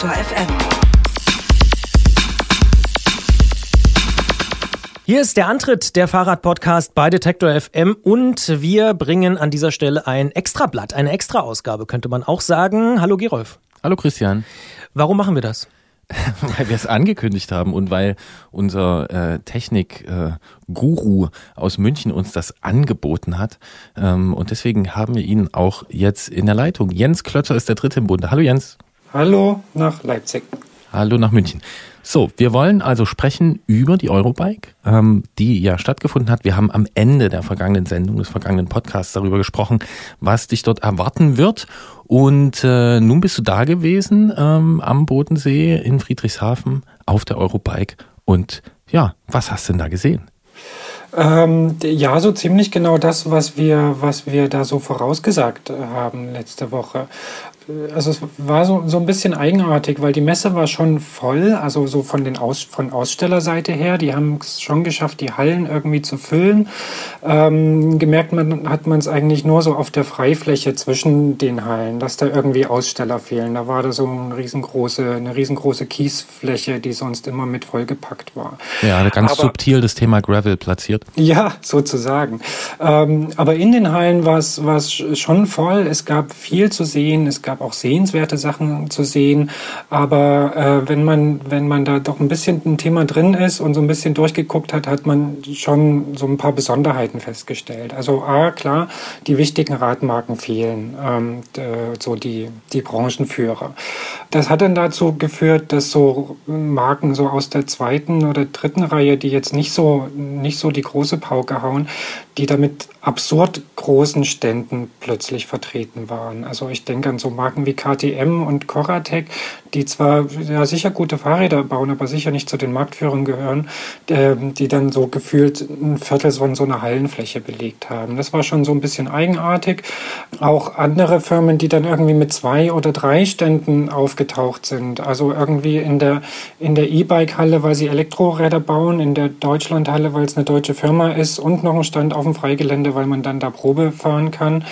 Detektor FM. Hier ist der Antritt der Fahrradpodcast bei Detektor FM und wir bringen an dieser Stelle ein Extrablatt, eine Extra-Ausgabe, könnte man auch sagen. Hallo Gerolf. Hallo Christian. Warum machen wir das? weil wir es angekündigt haben und weil unser äh, Technik-Guru äh, aus München uns das angeboten hat. Ähm, und deswegen haben wir ihn auch jetzt in der Leitung. Jens Klötzer ist der dritte im Bunde. Hallo Jens. Hallo nach Leipzig. Hallo nach München. So, wir wollen also sprechen über die Eurobike, ähm, die ja stattgefunden hat. Wir haben am Ende der vergangenen Sendung, des vergangenen Podcasts darüber gesprochen, was dich dort erwarten wird. Und äh, nun bist du da gewesen ähm, am Bodensee in Friedrichshafen auf der Eurobike. Und ja, was hast du denn da gesehen? Ähm, ja, so ziemlich genau das, was wir, was wir da so vorausgesagt haben letzte Woche also es war so, so ein bisschen eigenartig, weil die Messe war schon voll, also so von den Aus, von Ausstellerseite her. Die haben es schon geschafft, die Hallen irgendwie zu füllen. Ähm, gemerkt man, hat man es eigentlich nur so auf der Freifläche zwischen den Hallen, dass da irgendwie Aussteller fehlen. Da war da so eine riesengroße, eine riesengroße Kiesfläche, die sonst immer mit vollgepackt war. Ja, ganz aber, subtil das Thema Gravel platziert. Ja, sozusagen. Ähm, aber in den Hallen war es schon voll. Es gab viel zu sehen. Es gab auch sehenswerte Sachen zu sehen. Aber äh, wenn man, wenn man da doch ein bisschen ein Thema drin ist und so ein bisschen durchgeguckt hat, hat man schon so ein paar Besonderheiten festgestellt. Also A, klar, die wichtigen Radmarken fehlen, ähm, so die, die Branchenführer. Das hat dann dazu geführt, dass so Marken so aus der zweiten oder dritten Reihe, die jetzt nicht so, nicht so die große Pauke hauen, die damit absurd großen Ständen plötzlich vertreten waren. Also ich denke an so Marken wie KTM und Coratec, die zwar ja, sicher gute Fahrräder bauen, aber sicher nicht zu den Marktführern gehören, äh, die dann so gefühlt ein Viertel von so einer Hallenfläche belegt haben. Das war schon so ein bisschen eigenartig. Auch andere Firmen, die dann irgendwie mit zwei oder drei Ständen aufgetaucht sind. Also irgendwie in der in der E-Bike-Halle, weil sie Elektroräder bauen, in der Deutschland-Halle, weil es eine deutsche Firma ist und noch ein Stand auf dem Freigelände weil man dann da Probe fahren kann.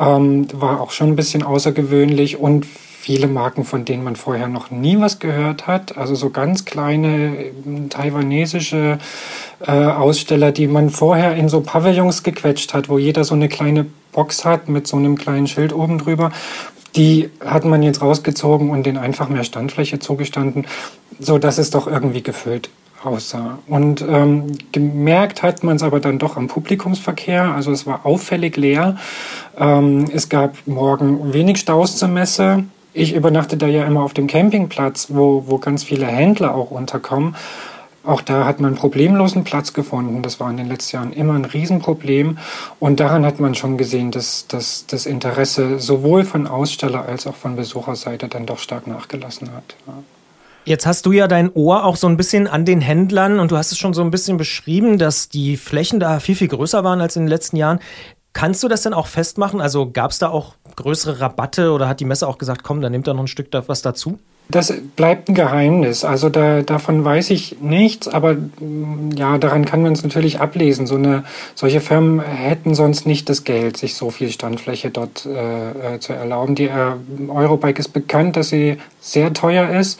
Ähm, war auch schon ein bisschen außergewöhnlich und viele Marken, von denen man vorher noch nie was gehört hat. Also so ganz kleine taiwanesische äh, Aussteller, die man vorher in so Pavillons gequetscht hat, wo jeder so eine kleine Box hat mit so einem kleinen Schild oben drüber. Die hat man jetzt rausgezogen und denen einfach mehr Standfläche zugestanden, so dass es doch irgendwie gefüllt aussah. Und ähm, gemerkt hat man es aber dann doch am Publikumsverkehr. Also es war auffällig leer. Ähm, es gab morgen wenig Staus zur Messe. Ich übernachte da ja immer auf dem Campingplatz, wo, wo ganz viele Händler auch unterkommen. Auch da hat man problemlosen Platz gefunden. Das war in den letzten Jahren immer ein Riesenproblem. Und daran hat man schon gesehen, dass, dass das Interesse sowohl von Aussteller als auch von Besucherseite dann doch stark nachgelassen hat. Ja. Jetzt hast du ja dein Ohr auch so ein bisschen an den Händlern und du hast es schon so ein bisschen beschrieben, dass die Flächen da viel, viel größer waren als in den letzten Jahren. Kannst du das denn auch festmachen? Also gab es da auch größere Rabatte oder hat die Messe auch gesagt, komm, dann nimmt da noch ein Stück was dazu? Das bleibt ein Geheimnis. Also da, davon weiß ich nichts, aber mm, ja, daran kann man es natürlich ablesen. So eine, solche Firmen hätten sonst nicht das Geld, sich so viel Standfläche dort äh, äh zu erlauben. Die äh, Eurobike ist bekannt, dass sie sehr teuer ist.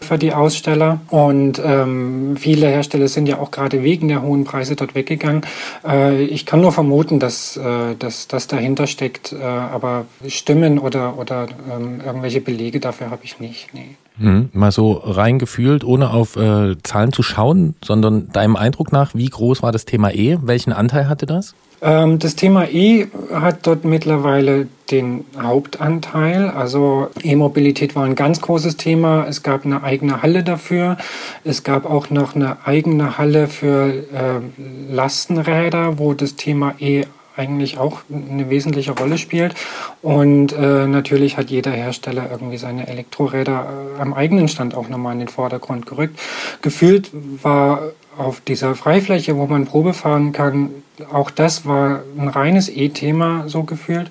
Für die Aussteller. Und ähm, viele Hersteller sind ja auch gerade wegen der hohen Preise dort weggegangen. Äh, ich kann nur vermuten, dass, äh, das dahinter steckt, äh, aber Stimmen oder, oder ähm, irgendwelche Belege dafür habe ich nicht. Nee. Hm, mal so reingefühlt, ohne auf äh, Zahlen zu schauen, sondern deinem Eindruck nach, wie groß war das Thema E? Welchen Anteil hatte das? Ähm, das Thema E hat dort mittlerweile den Hauptanteil. Also E-Mobilität war ein ganz großes Thema. Es gab eine eigene Halle dafür. Es gab auch noch eine eigene Halle für äh, Lastenräder, wo das Thema E eigentlich auch eine wesentliche Rolle spielt. Und äh, natürlich hat jeder Hersteller irgendwie seine Elektroräder äh, am eigenen Stand auch nochmal in den Vordergrund gerückt. Gefühlt war auf dieser Freifläche, wo man Probe fahren kann, auch das war ein reines E-Thema so gefühlt.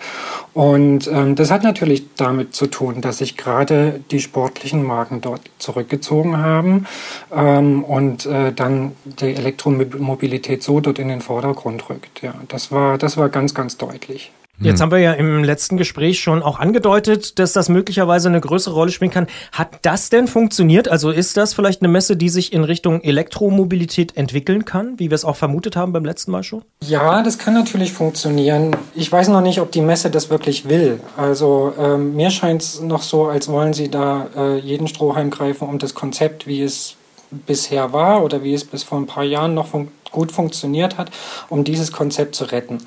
Und ähm, das hat natürlich damit zu tun, dass sich gerade die sportlichen Marken dort zurückgezogen haben ähm, und äh, dann die Elektromobilität so dort in den Vordergrund rückt. Ja, das war, das war ganz, ganz deutlich. Jetzt hm. haben wir ja im letzten Gespräch schon auch angedeutet, dass das möglicherweise eine größere Rolle spielen kann. Hat das denn funktioniert? Also ist das vielleicht eine Messe, die sich in Richtung Elektromobilität entwickeln kann, wie wir es auch vermutet haben beim letzten Mal schon? Ja, das kann natürlich funktionieren. Ich weiß noch nicht, ob die Messe das wirklich will. Also ähm, mir scheint es noch so, als wollen sie da äh, jeden Strohhalm greifen, um das Konzept, wie es bisher war oder wie es bis vor ein paar Jahren noch fun gut funktioniert hat, um dieses Konzept zu retten.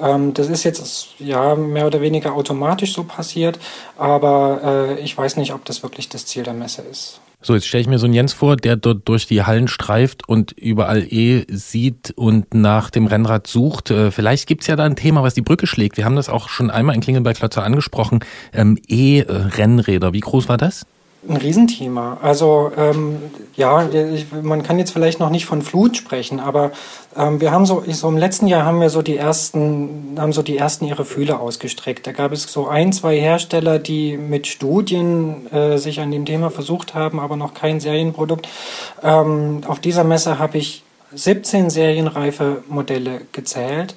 Ähm, das ist jetzt ja mehr oder weniger automatisch so passiert, aber äh, ich weiß nicht, ob das wirklich das Ziel der Messe ist. So, jetzt stelle ich mir so einen Jens vor, der dort durch die Hallen streift und überall E sieht und nach dem Rennrad sucht. Äh, vielleicht gibt's ja da ein Thema, was die Brücke schlägt. Wir haben das auch schon einmal in Klingen bei Klotzer angesprochen. Ähm, E-Rennräder, wie groß war das? Ein Riesenthema. Also ähm, ja, ich, man kann jetzt vielleicht noch nicht von Flut sprechen, aber ähm, wir haben so, so im letzten Jahr haben wir so die ersten, haben so die ersten ihre Fühle ausgestreckt. Da gab es so ein, zwei Hersteller, die mit Studien äh, sich an dem Thema versucht haben, aber noch kein Serienprodukt. Ähm, auf dieser Messe habe ich 17 serienreife Modelle gezählt.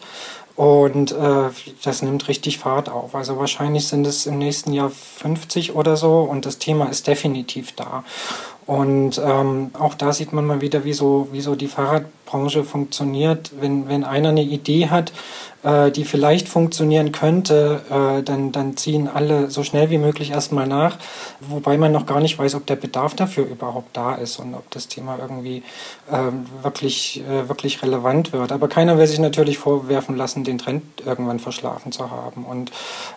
Und äh, das nimmt richtig Fahrt auf. Also wahrscheinlich sind es im nächsten Jahr 50 oder so und das Thema ist definitiv da. Und ähm, auch da sieht man mal wieder, wie so, wie so die Fahrradbranche funktioniert. Wenn, wenn einer eine Idee hat, äh, die vielleicht funktionieren könnte, äh, dann, dann ziehen alle so schnell wie möglich erstmal nach, wobei man noch gar nicht weiß, ob der Bedarf dafür überhaupt da ist und ob das Thema irgendwie äh, wirklich, wirklich relevant wird. Aber keiner will sich natürlich vorwerfen lassen, den Trend irgendwann verschlafen zu haben. Und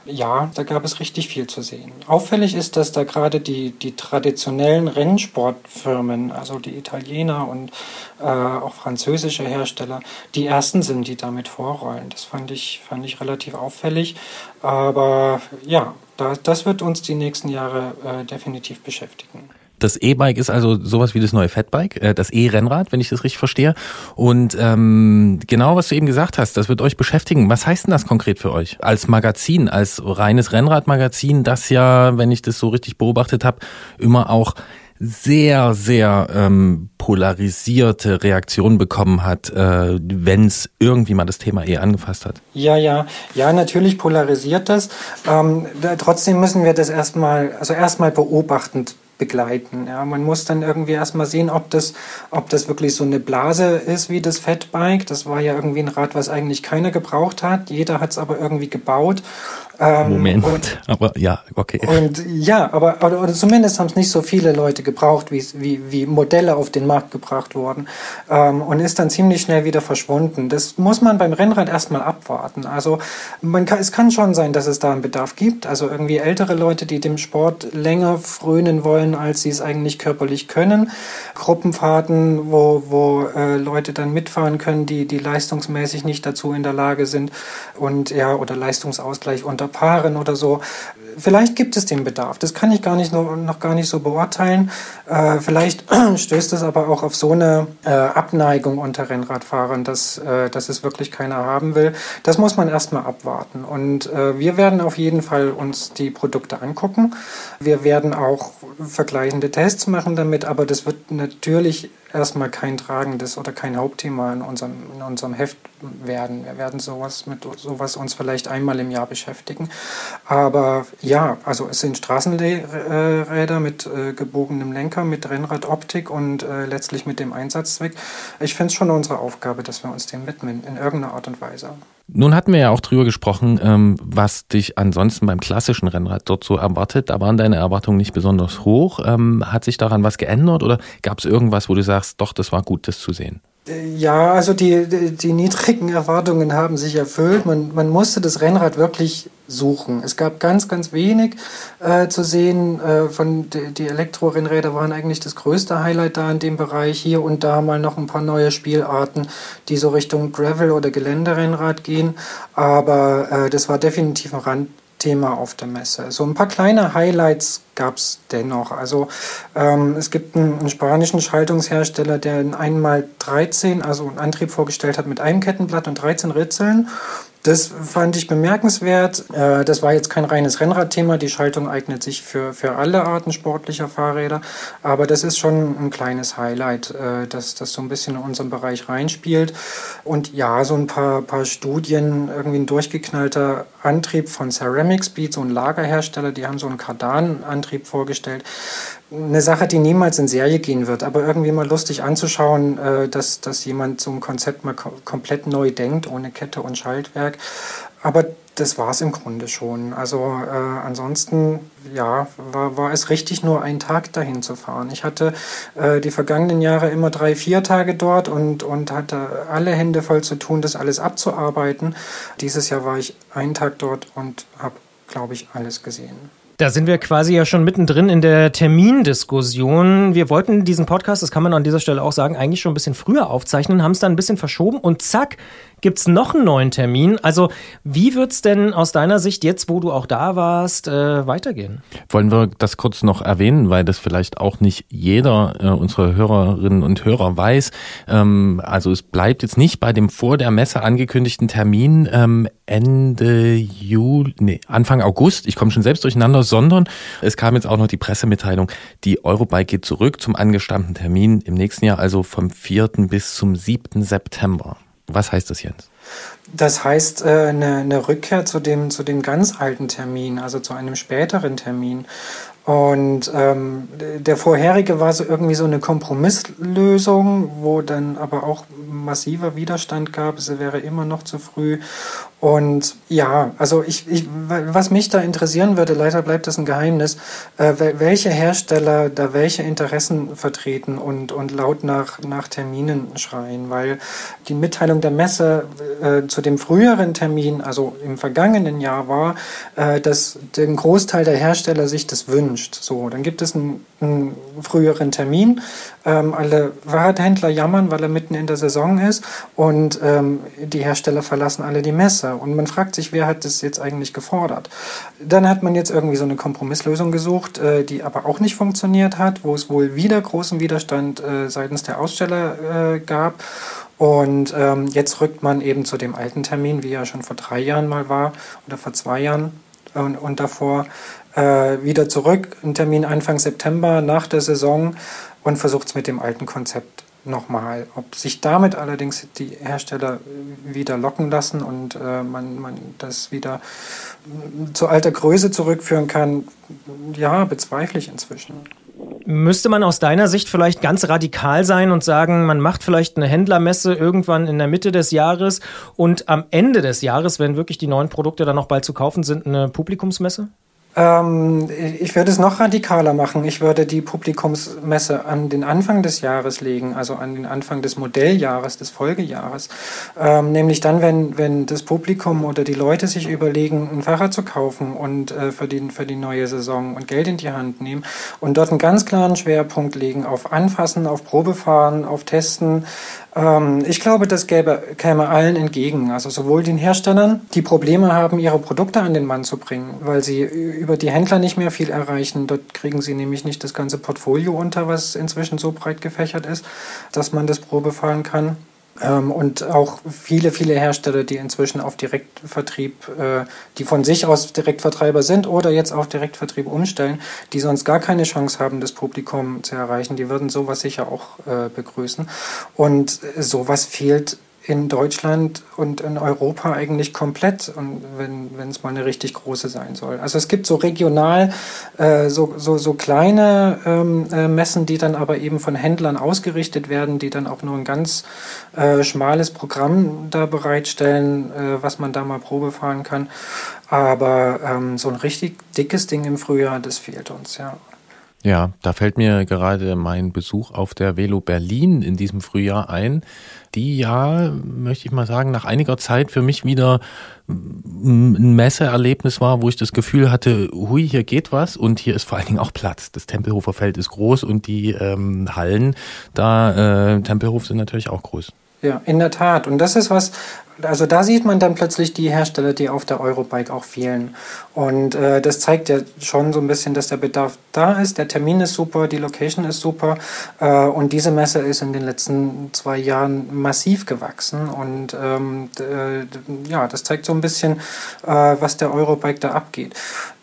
ja, da gab es richtig viel zu sehen. Auffällig ist, dass da gerade die, die traditionellen Rennsportfirmen, also die Italiener und äh, auch französische Hersteller, die ersten sind, die damit vorrollen. Das fand ich, fand ich relativ auffällig. Aber ja, das, das wird uns die nächsten Jahre äh, definitiv beschäftigen. Das E-Bike ist also sowas wie das neue Fatbike, äh, das E-Rennrad, wenn ich das richtig verstehe. Und ähm, genau, was du eben gesagt hast, das wird euch beschäftigen. Was heißt denn das konkret für euch? Als Magazin, als reines Rennradmagazin, das ja, wenn ich das so richtig beobachtet habe, immer auch sehr, sehr ähm, polarisierte Reaktionen bekommen hat, äh, wenn es irgendwie mal das Thema eh angefasst hat. Ja, ja, ja, natürlich polarisiert das. Ähm, da, trotzdem müssen wir das erstmal, also erstmal beobachtend begleiten. Ja, man muss dann irgendwie erstmal sehen, ob das, ob das wirklich so eine Blase ist wie das Fatbike. Das war ja irgendwie ein Rad, was eigentlich keiner gebraucht hat. Jeder hat es aber irgendwie gebaut. Ähm, Moment, und, aber ja, okay. Und ja, aber oder, oder zumindest haben es nicht so viele Leute gebraucht, wie, wie, wie Modelle auf den Markt gebracht wurden ähm, und ist dann ziemlich schnell wieder verschwunden. Das muss man beim Rennrad erstmal abwarten. Also man kann, es kann schon sein, dass es da einen Bedarf gibt. Also irgendwie ältere Leute, die dem Sport länger frönen wollen, als sie es eigentlich körperlich können. Gruppenfahrten, wo, wo äh, Leute dann mitfahren können, die, die leistungsmäßig nicht dazu in der Lage sind und ja, oder Leistungsausgleich unter Paaren oder so. Vielleicht gibt es den Bedarf. Das kann ich gar nicht noch, noch gar nicht so beurteilen. Äh, vielleicht stößt es aber auch auf so eine äh, Abneigung unter Rennradfahrern, dass, äh, dass es wirklich keiner haben will. Das muss man erstmal abwarten. Und äh, wir werden auf jeden Fall uns die Produkte angucken. Wir werden auch vergleichende Tests machen damit, aber das wird natürlich erstmal kein tragendes oder kein Hauptthema in unserem, in unserem Heft werden. Wir werden sowas mit sowas uns vielleicht einmal im Jahr beschäftigen. Aber ja, also es sind Straßenräder mit äh, gebogenem Lenker, mit Rennradoptik und äh, letztlich mit dem Einsatzzweck. Ich finde es schon unsere Aufgabe, dass wir uns dem widmen, in irgendeiner Art und Weise. Nun hatten wir ja auch drüber gesprochen, ähm, was dich ansonsten beim klassischen Rennrad dort so erwartet. Da waren deine Erwartungen nicht besonders hoch. Ähm, hat sich daran was geändert oder gab es irgendwas, wo du sagst, doch, das war gut, das zu sehen? Ja, also die, die, niedrigen Erwartungen haben sich erfüllt. Man, man musste das Rennrad wirklich suchen. Es gab ganz, ganz wenig äh, zu sehen. Äh, von die, die Elektrorennräder waren eigentlich das größte Highlight da in dem Bereich. Hier und da mal noch ein paar neue Spielarten, die so Richtung Gravel- oder Geländerennrad gehen. Aber äh, das war definitiv ein Rand, Thema auf der Messe. So ein paar kleine Highlights gab es dennoch. Also ähm, es gibt einen, einen, spanischen Schaltungshersteller, der einen einmal 13, also einen Antrieb vorgestellt hat mit einem Kettenblatt und 13 Ritzeln das fand ich bemerkenswert. Äh, das war jetzt kein reines Rennradthema. Die Schaltung eignet sich für, für alle Arten sportlicher Fahrräder. Aber das ist schon ein kleines Highlight, äh, dass das so ein bisschen in unseren Bereich reinspielt. Und ja, so ein paar, paar Studien, irgendwie ein durchgeknallter Antrieb von Ceramic Speed, so ein Lagerhersteller, die haben so einen Kardan-Antrieb vorgestellt eine Sache, die niemals in Serie gehen wird, aber irgendwie mal lustig anzuschauen, äh, dass, dass jemand so ein Konzept mal kom komplett neu denkt, ohne Kette und Schaltwerk. Aber das war es im Grunde schon. Also äh, ansonsten, ja, war, war es richtig, nur einen Tag dahin zu fahren. Ich hatte äh, die vergangenen Jahre immer drei, vier Tage dort und, und hatte alle Hände voll zu tun, das alles abzuarbeiten. Dieses Jahr war ich einen Tag dort und habe, glaube ich, alles gesehen. Da sind wir quasi ja schon mittendrin in der Termindiskussion. Wir wollten diesen Podcast, das kann man an dieser Stelle auch sagen, eigentlich schon ein bisschen früher aufzeichnen, haben es dann ein bisschen verschoben und zack, gibt es noch einen neuen Termin. Also wie wird es denn aus deiner Sicht jetzt, wo du auch da warst, äh, weitergehen? Wollen wir das kurz noch erwähnen, weil das vielleicht auch nicht jeder äh, unserer Hörerinnen und Hörer weiß. Ähm, also es bleibt jetzt nicht bei dem vor der Messe angekündigten Termin ähm, Ende Juli, nee, Anfang August, ich komme schon selbst durcheinander, sondern es kam jetzt auch noch die Pressemitteilung, die Eurobike geht zurück zum angestammten Termin im nächsten Jahr, also vom 4. bis zum 7. September. Was heißt das, Jens? Das heißt äh, eine, Rückkehr zu dem, zu dem ganz alten Termin, also zu einem späteren Termin. Und ähm, der vorherige war so irgendwie so eine Kompromisslösung, wo dann aber auch massiver Widerstand gab. Es wäre immer noch zu früh. Und ja, also ich, ich, was mich da interessieren würde, leider bleibt das ein Geheimnis, äh, welche Hersteller da welche Interessen vertreten und, und laut nach, nach Terminen schreien, weil die Mitteilung der Messe äh, zu dem früheren Termin, also im vergangenen Jahr war, äh, dass der Großteil der Hersteller sich das wünscht. So, dann gibt es einen, einen früheren Termin. Ähm, alle Fahrradhändler jammern, weil er mitten in der Saison ist und ähm, die Hersteller verlassen alle die Messe. Und man fragt sich, wer hat das jetzt eigentlich gefordert? Dann hat man jetzt irgendwie so eine Kompromisslösung gesucht, äh, die aber auch nicht funktioniert hat, wo es wohl wieder großen Widerstand äh, seitens der Aussteller äh, gab. Und ähm, jetzt rückt man eben zu dem alten Termin, wie er schon vor drei Jahren mal war oder vor zwei Jahren und, und davor wieder zurück. Ein Termin Anfang September nach der Saison und versucht es mit dem alten Konzept nochmal. Ob sich damit allerdings die Hersteller wieder locken lassen und äh, man, man das wieder zu alter Größe zurückführen kann, ja, bezweifle ich inzwischen. Müsste man aus deiner Sicht vielleicht ganz radikal sein und sagen, man macht vielleicht eine Händlermesse irgendwann in der Mitte des Jahres und am Ende des Jahres, wenn wirklich die neuen Produkte dann noch bald zu kaufen sind, eine Publikumsmesse? Ähm, ich würde es noch radikaler machen. Ich würde die Publikumsmesse an den Anfang des Jahres legen, also an den Anfang des Modelljahres, des Folgejahres. Ähm, nämlich dann, wenn, wenn das Publikum oder die Leute sich überlegen, ein Fahrrad zu kaufen und äh, für, die, für die neue Saison und Geld in die Hand nehmen und dort einen ganz klaren Schwerpunkt legen auf Anfassen, auf Probefahren, auf Testen, ähm, ich glaube, das gäbe, käme allen entgegen. Also sowohl den Herstellern, die Probleme haben, ihre Produkte an den Mann zu bringen, weil sie über die Händler nicht mehr viel erreichen. Dort kriegen sie nämlich nicht das ganze Portfolio unter, was inzwischen so breit gefächert ist, dass man das Probe fahren kann. Ähm, und auch viele, viele Hersteller, die inzwischen auf Direktvertrieb, äh, die von sich aus Direktvertreiber sind oder jetzt auf Direktvertrieb umstellen, die sonst gar keine Chance haben, das Publikum zu erreichen, die würden sowas sicher auch äh, begrüßen. Und sowas fehlt in Deutschland und in Europa eigentlich komplett, und wenn es mal eine richtig große sein soll. Also es gibt so regional äh, so, so, so kleine ähm, äh, Messen, die dann aber eben von Händlern ausgerichtet werden, die dann auch nur ein ganz äh, schmales Programm da bereitstellen, äh, was man da mal Probe fahren kann. Aber ähm, so ein richtig dickes Ding im Frühjahr, das fehlt uns, ja. Ja, da fällt mir gerade mein Besuch auf der Velo Berlin in diesem Frühjahr ein, die ja, möchte ich mal sagen, nach einiger Zeit für mich wieder ein Messeerlebnis war, wo ich das Gefühl hatte, hui, hier geht was und hier ist vor allen Dingen auch Platz. Das Tempelhofer Feld ist groß und die ähm, Hallen da äh, Tempelhof sind natürlich auch groß. Ja, in der Tat. Und das ist was, also da sieht man dann plötzlich die Hersteller, die auf der Eurobike auch fehlen. Und äh, das zeigt ja schon so ein bisschen, dass der Bedarf da ist. Der Termin ist super, die Location ist super. Äh, und diese Messe ist in den letzten zwei Jahren massiv gewachsen. Und ähm, äh, ja, das zeigt so ein bisschen, äh, was der Eurobike da abgeht.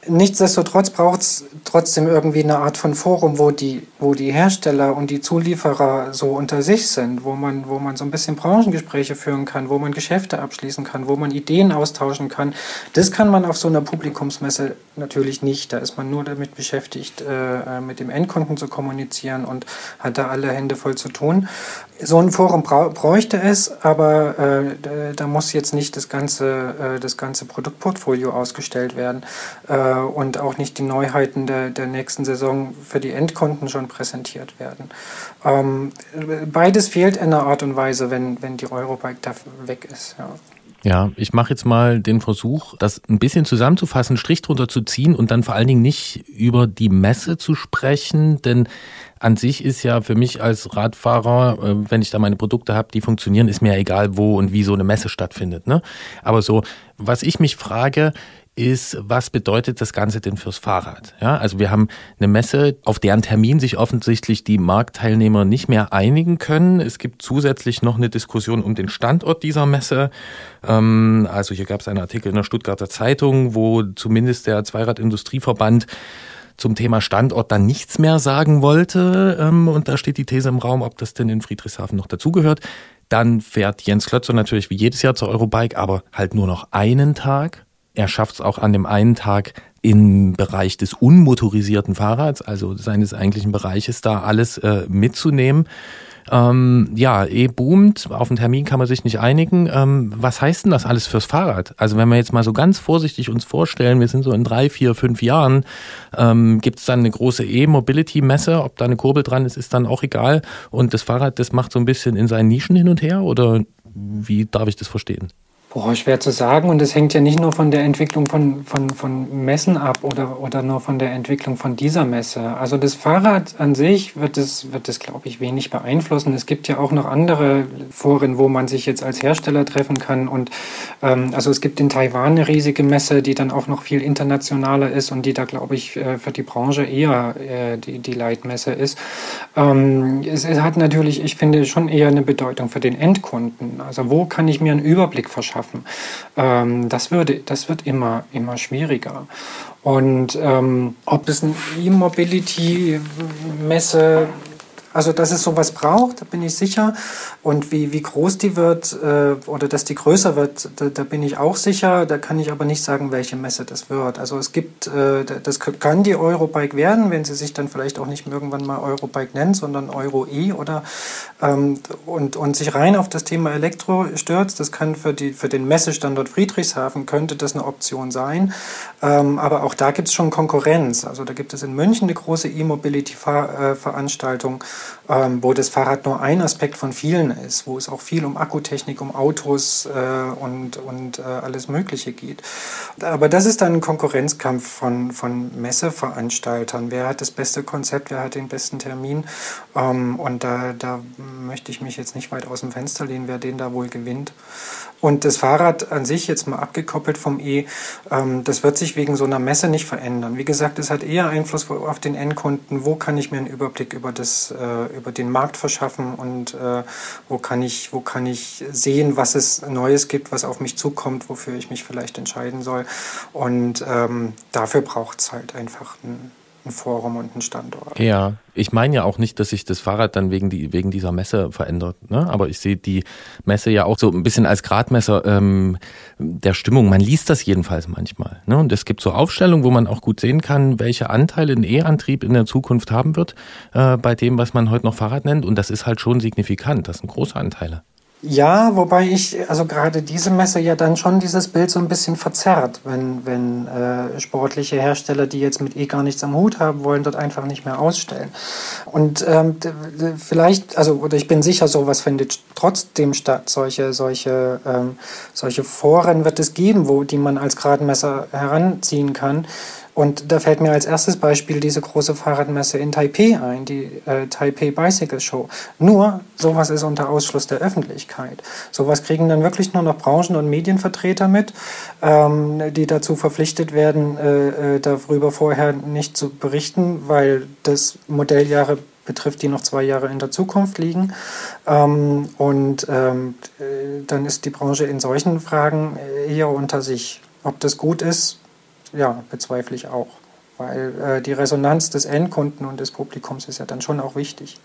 Nichtsdestotrotz braucht es trotzdem irgendwie eine Art von Forum, wo die, wo die Hersteller und die Zulieferer so unter sich sind, wo man, wo man so ein bisschen Branchengespräche führen kann, wo man Geschäfte abschließen kann, wo man Ideen austauschen kann. Das kann man auf so einer Publikumsmesse natürlich nicht. Da ist man nur damit beschäftigt, äh, mit dem Endkunden zu kommunizieren und hat da alle Hände voll zu tun. So ein Forum bräuchte es, aber äh, da muss jetzt nicht das ganze, äh, das ganze Produktportfolio ausgestellt werden äh, und auch nicht die Neuheiten der, der nächsten Saison für die Endkunden schon präsentiert werden. Ähm, beides fehlt in einer Art und Weise, wenn, wenn die Eurobike da weg ist. Ja. Ja, ich mache jetzt mal den Versuch, das ein bisschen zusammenzufassen, einen Strich drunter zu ziehen und dann vor allen Dingen nicht über die Messe zu sprechen, denn an sich ist ja für mich als Radfahrer, äh, wenn ich da meine Produkte habe, die funktionieren, ist mir egal, wo und wie so eine Messe stattfindet. Ne? Aber so, was ich mich frage, ist, was bedeutet das Ganze denn fürs Fahrrad? Ja, also wir haben eine Messe, auf deren Termin sich offensichtlich die Marktteilnehmer nicht mehr einigen können. Es gibt zusätzlich noch eine Diskussion um den Standort dieser Messe. Ähm, also hier gab es einen Artikel in der Stuttgarter Zeitung, wo zumindest der Zweiradindustrieverband zum Thema Standort dann nichts mehr sagen wollte. Ähm, und da steht die These im Raum, ob das denn in Friedrichshafen noch dazugehört. Dann fährt Jens Klötzer natürlich wie jedes Jahr zur Eurobike, aber halt nur noch einen Tag. Er schafft es auch an dem einen Tag im Bereich des unmotorisierten Fahrrads, also seines eigentlichen Bereiches, da alles äh, mitzunehmen. Ähm, ja, eh boomt, auf den Termin kann man sich nicht einigen. Ähm, was heißt denn das alles fürs Fahrrad? Also wenn wir jetzt mal so ganz vorsichtig uns vorstellen, wir sind so in drei, vier, fünf Jahren, ähm, gibt es dann eine große E-Mobility-Messe, ob da eine Kurbel dran ist, ist dann auch egal. Und das Fahrrad, das macht so ein bisschen in seinen Nischen hin und her oder wie darf ich das verstehen? Boah, schwer zu sagen. Und es hängt ja nicht nur von der Entwicklung von, von, von Messen ab oder, oder nur von der Entwicklung von dieser Messe. Also das Fahrrad an sich wird es, wird es, glaube ich, wenig beeinflussen. Es gibt ja auch noch andere Foren, wo man sich jetzt als Hersteller treffen kann. Und ähm, also es gibt in Taiwan eine riesige Messe, die dann auch noch viel internationaler ist und die da, glaube ich, äh, für die Branche eher äh, die, die Leitmesse ist. Ähm, es, es hat natürlich, ich finde, schon eher eine Bedeutung für den Endkunden. Also wo kann ich mir einen Überblick verschaffen? Schaffen. Ähm, das, würde, das wird immer, immer schwieriger. Und ähm, ob es eine E-Mobility-Messe also, dass es sowas braucht, da bin ich sicher. Und wie, wie groß die wird äh, oder dass die größer wird, da, da, bin ich auch sicher. Da kann ich aber nicht sagen, welche Messe das wird. Also es gibt, äh, das kann die Eurobike werden, wenn sie sich dann vielleicht auch nicht irgendwann mal Eurobike nennt, sondern Euro E oder ähm, und, und sich rein auf das Thema Elektro stürzt. Das kann für, die, für den Messestandort Friedrichshafen könnte das eine Option sein. Ähm, aber auch da gibt es schon Konkurrenz. Also da gibt es in München eine große E-Mobility-Veranstaltung ähm, wo das Fahrrad nur ein Aspekt von vielen ist, wo es auch viel um Akkutechnik, um Autos äh, und, und äh, alles Mögliche geht. Aber das ist dann ein Konkurrenzkampf von, von Messeveranstaltern. Wer hat das beste Konzept, wer hat den besten Termin? Ähm, und da, da möchte ich mich jetzt nicht weit aus dem Fenster lehnen, wer den da wohl gewinnt. Und das Fahrrad an sich, jetzt mal abgekoppelt vom E, ähm, das wird sich wegen so einer Messe nicht verändern. Wie gesagt, es hat eher Einfluss auf den Endkunden. Wo kann ich mir einen Überblick über, das, äh, über den Markt verschaffen und äh, wo, kann ich, wo kann ich sehen, was es Neues gibt, was auf mich zukommt, wofür ich mich vielleicht entscheiden soll. Und ähm, dafür braucht es halt einfach ein ein Forum und ein Standort. Ja, ich meine ja auch nicht, dass sich das Fahrrad dann wegen, die, wegen dieser Messe verändert. Ne? Aber ich sehe die Messe ja auch so ein bisschen als Gradmesser ähm, der Stimmung. Man liest das jedenfalls manchmal. Ne? Und es gibt so Aufstellungen, wo man auch gut sehen kann, welche Anteile ein E-Antrieb in der Zukunft haben wird äh, bei dem, was man heute noch Fahrrad nennt. Und das ist halt schon signifikant. Das sind große Anteile. Ja, wobei ich, also gerade diese Messe ja dann schon dieses Bild so ein bisschen verzerrt, wenn, wenn äh, sportliche Hersteller, die jetzt mit eh gar nichts am Hut haben wollen, dort einfach nicht mehr ausstellen. Und ähm, vielleicht, also, oder ich bin sicher, sowas findet trotzdem statt. Solche, solche, ähm, solche Foren wird es geben, wo die man als Gradmesser heranziehen kann. Und da fällt mir als erstes Beispiel diese große Fahrradmesse in Taipei ein, die äh, Taipei Bicycle Show. Nur, sowas ist unter Ausschluss der Öffentlichkeit. Sowas kriegen dann wirklich nur noch Branchen- und Medienvertreter mit, ähm, die dazu verpflichtet werden, äh, äh, darüber vorher nicht zu berichten, weil das Modelljahre betrifft, die noch zwei Jahre in der Zukunft liegen. Ähm, und ähm, äh, dann ist die Branche in solchen Fragen eher unter sich. Ob das gut ist, ja, bezweifle ich auch. Weil äh, die Resonanz des Endkunden und des Publikums ist ja dann schon auch wichtig.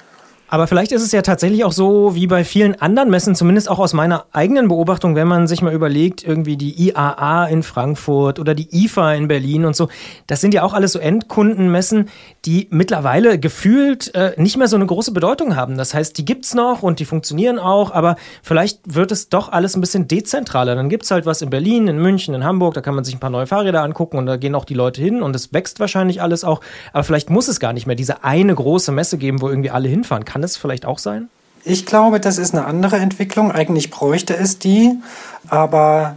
Aber vielleicht ist es ja tatsächlich auch so wie bei vielen anderen Messen, zumindest auch aus meiner eigenen Beobachtung, wenn man sich mal überlegt, irgendwie die IAA in Frankfurt oder die IFA in Berlin und so. Das sind ja auch alles so Endkundenmessen, die mittlerweile gefühlt äh, nicht mehr so eine große Bedeutung haben. Das heißt, die gibt's noch und die funktionieren auch, aber vielleicht wird es doch alles ein bisschen dezentraler. Dann gibt's halt was in Berlin, in München, in Hamburg, da kann man sich ein paar neue Fahrräder angucken und da gehen auch die Leute hin und es wächst wahrscheinlich alles auch. Aber vielleicht muss es gar nicht mehr diese eine große Messe geben, wo irgendwie alle hinfahren. Kann es vielleicht auch sein? Ich glaube, das ist eine andere Entwicklung. Eigentlich bräuchte es die, aber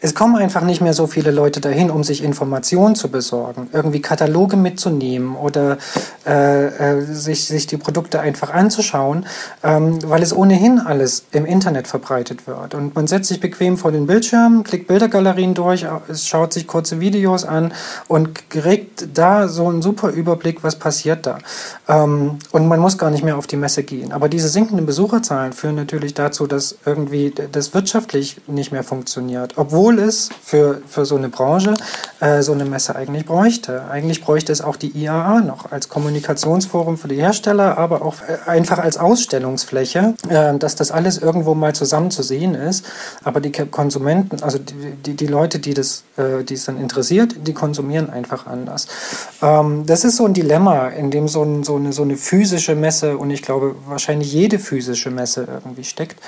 es kommen einfach nicht mehr so viele Leute dahin, um sich Informationen zu besorgen, irgendwie Kataloge mitzunehmen oder äh, äh, sich, sich die Produkte einfach anzuschauen, ähm, weil es ohnehin alles im Internet verbreitet wird. Und man setzt sich bequem vor den Bildschirm, klickt Bildergalerien durch, schaut sich kurze Videos an und kriegt da so einen super Überblick, was passiert da. Ähm, und man muss gar nicht mehr auf die Messe gehen. Aber diese sinkenden Besucherzahlen führen natürlich dazu, dass irgendwie das wirtschaftlich nicht mehr funktioniert, obwohl obwohl es für, für so eine Branche äh, so eine Messe eigentlich bräuchte. Eigentlich bräuchte es auch die IAA noch als Kommunikationsforum für die Hersteller, aber auch äh, einfach als Ausstellungsfläche, äh, dass das alles irgendwo mal zusammen zu sehen ist. Aber die Konsumenten, also die, die, die Leute, die, das, äh, die es dann interessiert, die konsumieren einfach anders. Ähm, das ist so ein Dilemma, in dem so, ein, so, eine, so eine physische Messe und ich glaube wahrscheinlich jede physische Messe irgendwie steckt.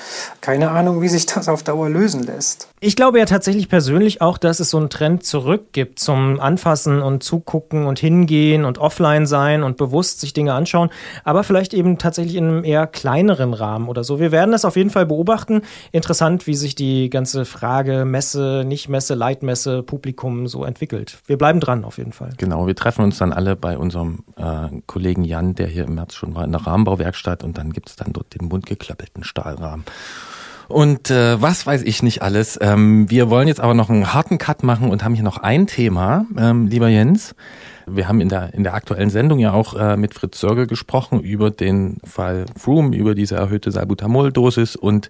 Keine Ahnung, wie sich das auf Dauer lösen lässt. Ich glaube ja tatsächlich persönlich auch, dass es so einen Trend zurück gibt zum Anfassen und Zugucken und Hingehen und offline sein und bewusst sich Dinge anschauen, aber vielleicht eben tatsächlich in einem eher kleineren Rahmen oder so. Wir werden das auf jeden Fall beobachten. Interessant, wie sich die ganze Frage Messe, Nicht-Messe, Leitmesse, Publikum so entwickelt. Wir bleiben dran auf jeden Fall. Genau, wir treffen uns dann alle bei unserem äh, Kollegen Jan, der hier im März schon war in der Rahmenbauwerkstatt und dann gibt es dann dort den mundgeklöppelten Stahlrahmen und äh, was weiß ich nicht alles. Ähm, wir wollen jetzt aber noch einen harten Cut machen und haben hier noch ein Thema, ähm, lieber Jens. Wir haben in der, in der aktuellen Sendung ja auch äh, mit Fritz Sörgel gesprochen über den Fall Froome, über diese erhöhte Salbutamol-Dosis und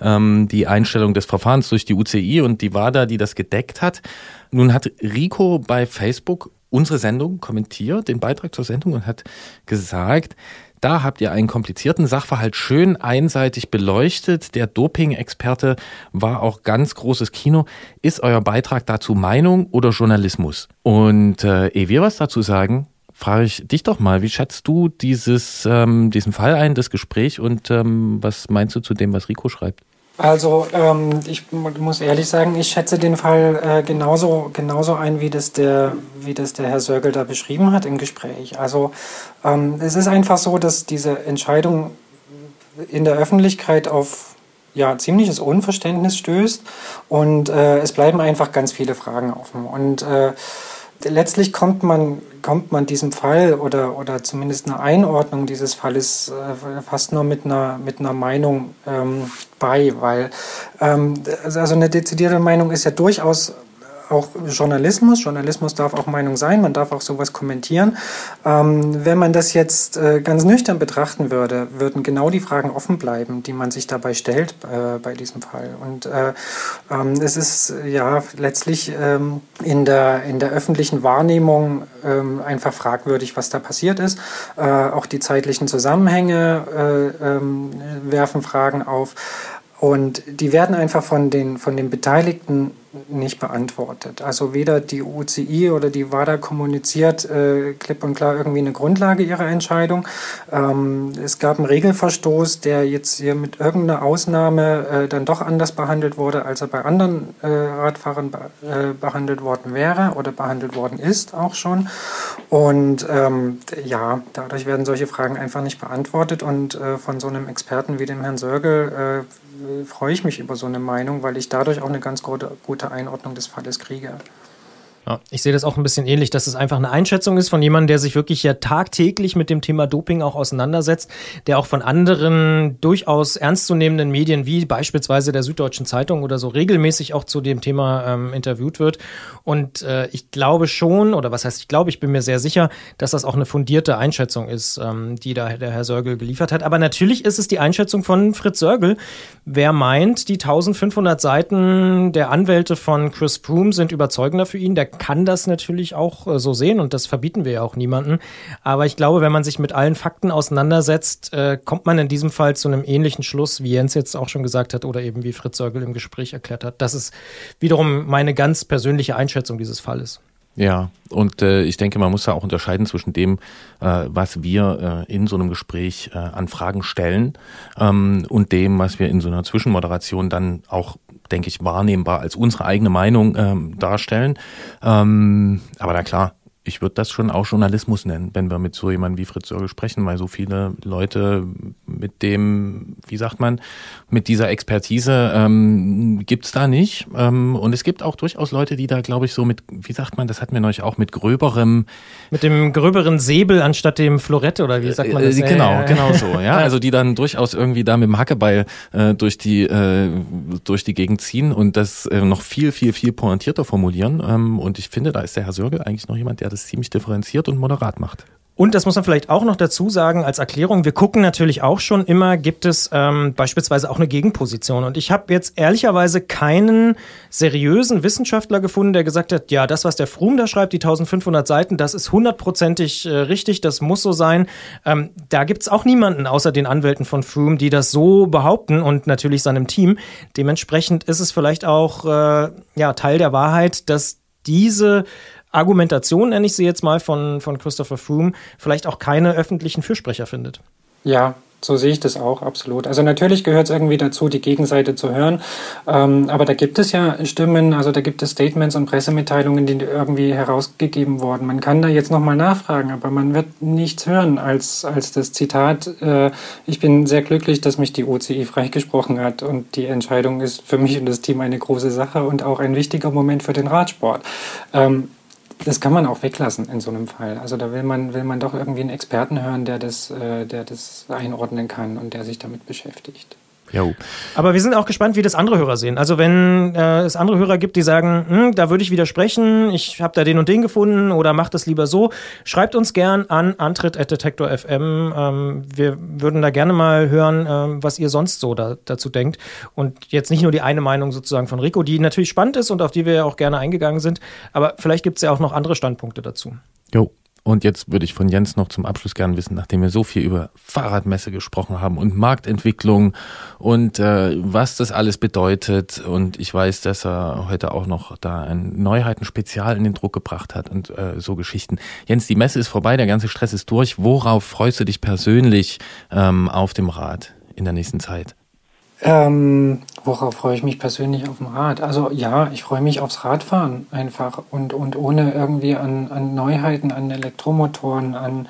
ähm, die Einstellung des Verfahrens durch die UCI und die WADA, die das gedeckt hat. Nun hat Rico bei Facebook unsere Sendung kommentiert, den Beitrag zur Sendung und hat gesagt, da habt ihr einen komplizierten Sachverhalt schön einseitig beleuchtet. Der Doping-Experte war auch ganz großes Kino. Ist euer Beitrag dazu Meinung oder Journalismus? Und äh, ehe wir was dazu sagen, frage ich dich doch mal, wie schätzt du dieses, ähm, diesen Fall ein, das Gespräch und ähm, was meinst du zu dem, was Rico schreibt? Also ähm, ich muss ehrlich sagen, ich schätze den Fall äh, genauso, genauso ein, wie das, der, wie das der Herr Sörgel da beschrieben hat im Gespräch. Also ähm, es ist einfach so, dass diese Entscheidung in der Öffentlichkeit auf ja, ziemliches Unverständnis stößt und äh, es bleiben einfach ganz viele Fragen offen. Und äh, letztlich kommt man, kommt man diesem Fall oder, oder zumindest eine Einordnung dieses Falles äh, fast nur mit einer, mit einer Meinung ähm, bei, weil ähm, also eine dezidierte Meinung ist ja durchaus auch Journalismus. Journalismus darf auch Meinung sein, man darf auch sowas kommentieren. Ähm, wenn man das jetzt äh, ganz nüchtern betrachten würde, würden genau die Fragen offen bleiben, die man sich dabei stellt äh, bei diesem Fall. Und äh, ähm, es ist ja letztlich ähm, in, der, in der öffentlichen Wahrnehmung ähm, einfach fragwürdig, was da passiert ist. Äh, auch die zeitlichen Zusammenhänge äh, ähm, werfen Fragen auf. Und die werden einfach von den, von den Beteiligten nicht beantwortet. Also weder die UCI oder die WADA kommuniziert äh, klipp und klar irgendwie eine Grundlage ihrer Entscheidung. Ähm, es gab einen Regelverstoß, der jetzt hier mit irgendeiner Ausnahme äh, dann doch anders behandelt wurde, als er bei anderen äh, Radfahrern be äh, behandelt worden wäre oder behandelt worden ist auch schon. Und ähm, ja, dadurch werden solche Fragen einfach nicht beantwortet und äh, von so einem Experten wie dem Herrn Sörgel äh, freue ich mich über so eine Meinung, weil ich dadurch auch eine ganz gute, gute Einordnung des Falles kriege. Ja, ich sehe das auch ein bisschen ähnlich, dass es einfach eine Einschätzung ist von jemandem, der sich wirklich ja tagtäglich mit dem Thema Doping auch auseinandersetzt, der auch von anderen durchaus ernstzunehmenden Medien wie beispielsweise der Süddeutschen Zeitung oder so regelmäßig auch zu dem Thema ähm, interviewt wird. Und äh, ich glaube schon, oder was heißt ich glaube, ich bin mir sehr sicher, dass das auch eine fundierte Einschätzung ist, ähm, die da der Herr Sörgel geliefert hat. Aber natürlich ist es die Einschätzung von Fritz Sörgel. Wer meint, die 1500 Seiten der Anwälte von Chris Froome sind überzeugender für ihn, der kann das natürlich auch äh, so sehen und das verbieten wir ja auch niemanden. Aber ich glaube, wenn man sich mit allen Fakten auseinandersetzt, äh, kommt man in diesem Fall zu einem ähnlichen Schluss, wie Jens jetzt auch schon gesagt hat oder eben wie Fritz Sörgel im Gespräch erklärt hat. Das ist wiederum meine ganz persönliche Einschätzung dieses Falles. Ja, und äh, ich denke, man muss da auch unterscheiden zwischen dem, äh, was wir äh, in so einem Gespräch äh, an Fragen stellen ähm, und dem, was wir in so einer Zwischenmoderation dann auch denke ich, wahrnehmbar als unsere eigene Meinung ähm, darstellen. Ähm, aber na klar, ich würde das schon auch Journalismus nennen, wenn wir mit so jemandem wie Fritz Sörgel sprechen, weil so viele Leute mit dem, wie sagt man, mit dieser Expertise ähm, gibt da nicht. Ähm, und es gibt auch durchaus Leute, die da, glaube ich, so mit, wie sagt man, das hatten wir neulich auch, mit gröberem... Mit dem gröberen Säbel anstatt dem Florette oder wie sagt man das? Äh, genau, genau so, ja. Also die dann durchaus irgendwie da mit dem Hackebeil äh, durch, die, äh, durch die Gegend ziehen und das äh, noch viel, viel, viel pointierter formulieren. Ähm, und ich finde, da ist der Herr Sörgel eigentlich noch jemand, der das ziemlich differenziert und moderat macht. Und das muss man vielleicht auch noch dazu sagen als Erklärung. Wir gucken natürlich auch schon immer, gibt es ähm, beispielsweise auch eine Gegenposition. Und ich habe jetzt ehrlicherweise keinen seriösen Wissenschaftler gefunden, der gesagt hat, ja, das, was der Froome da schreibt, die 1500 Seiten, das ist hundertprozentig äh, richtig, das muss so sein. Ähm, da gibt's auch niemanden außer den Anwälten von Froome, die das so behaupten und natürlich seinem Team. Dementsprechend ist es vielleicht auch äh, ja, Teil der Wahrheit, dass diese Argumentation, nenne ich sie jetzt mal, von, von Christopher Froome, vielleicht auch keine öffentlichen Fürsprecher findet. Ja, so sehe ich das auch, absolut. Also natürlich gehört es irgendwie dazu, die Gegenseite zu hören. Ähm, aber da gibt es ja Stimmen, also da gibt es Statements und Pressemitteilungen, die irgendwie herausgegeben wurden. Man kann da jetzt nochmal nachfragen, aber man wird nichts hören als, als das Zitat, äh, ich bin sehr glücklich, dass mich die OCI freigesprochen hat und die Entscheidung ist für mich und das Team eine große Sache und auch ein wichtiger Moment für den Radsport. Ähm, das kann man auch weglassen in so einem Fall. Also da will man, will man doch irgendwie einen Experten hören, der das, äh, der das einordnen kann und der sich damit beschäftigt. Jo. Aber wir sind auch gespannt, wie das andere Hörer sehen. Also wenn äh, es andere Hörer gibt, die sagen, hm, da würde ich widersprechen, ich habe da den und den gefunden oder macht das lieber so, schreibt uns gern an antritt.detektor.fm. Ähm, wir würden da gerne mal hören, ähm, was ihr sonst so da, dazu denkt. Und jetzt nicht nur die eine Meinung sozusagen von Rico, die natürlich spannend ist und auf die wir ja auch gerne eingegangen sind, aber vielleicht gibt es ja auch noch andere Standpunkte dazu. Jo. Und jetzt würde ich von Jens noch zum Abschluss gern wissen, nachdem wir so viel über Fahrradmesse gesprochen haben und Marktentwicklung und äh, was das alles bedeutet. Und ich weiß, dass er heute auch noch da ein Neuheiten-Spezial in den Druck gebracht hat und äh, so Geschichten. Jens, die Messe ist vorbei, der ganze Stress ist durch. Worauf freust du dich persönlich ähm, auf dem Rad in der nächsten Zeit? Ähm, worauf freue ich mich persönlich auf dem Rad? Also ja, ich freue mich aufs Radfahren einfach und, und ohne irgendwie an, an Neuheiten, an Elektromotoren, an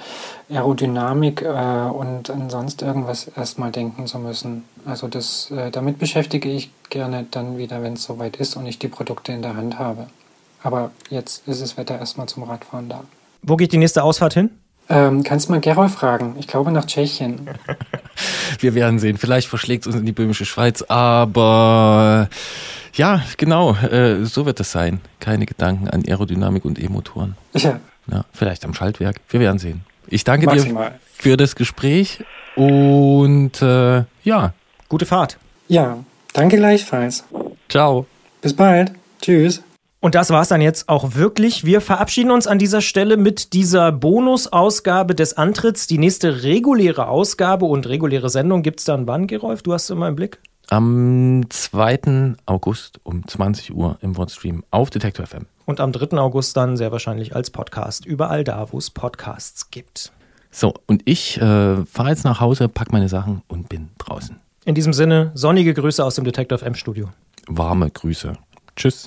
Aerodynamik äh, und an sonst irgendwas erstmal denken zu müssen. Also das, äh, damit beschäftige ich gerne dann wieder, wenn es soweit ist und ich die Produkte in der Hand habe. Aber jetzt ist das Wetter erstmal zum Radfahren da. Wo geht die nächste Ausfahrt hin? Ähm, kannst mal Gerol fragen. Ich glaube nach Tschechien. Wir werden sehen. Vielleicht verschlägt es uns in die böhmische Schweiz, aber ja, genau, äh, so wird es sein. Keine Gedanken an Aerodynamik und E-Motoren. Ja. Ja, vielleicht am Schaltwerk. Wir werden sehen. Ich danke Maximal. dir für das Gespräch und äh, ja, Gute Fahrt. Ja, danke gleichfalls. ciao. Bis bald. Tschüss. Und das war's dann jetzt auch wirklich. Wir verabschieden uns an dieser Stelle mit dieser Bonusausgabe des Antritts. Die nächste reguläre Ausgabe und reguläre Sendung gibt's dann wann, Gerolf? Du hast immer im Blick? Am 2. August um 20 Uhr im Wordstream auf Detektor FM. Und am 3. August dann sehr wahrscheinlich als Podcast. Überall da, wo es Podcasts gibt. So, und ich äh, fahre jetzt nach Hause, pack meine Sachen und bin draußen. In diesem Sinne, sonnige Grüße aus dem Detektor FM Studio. Warme Grüße. Tschüss.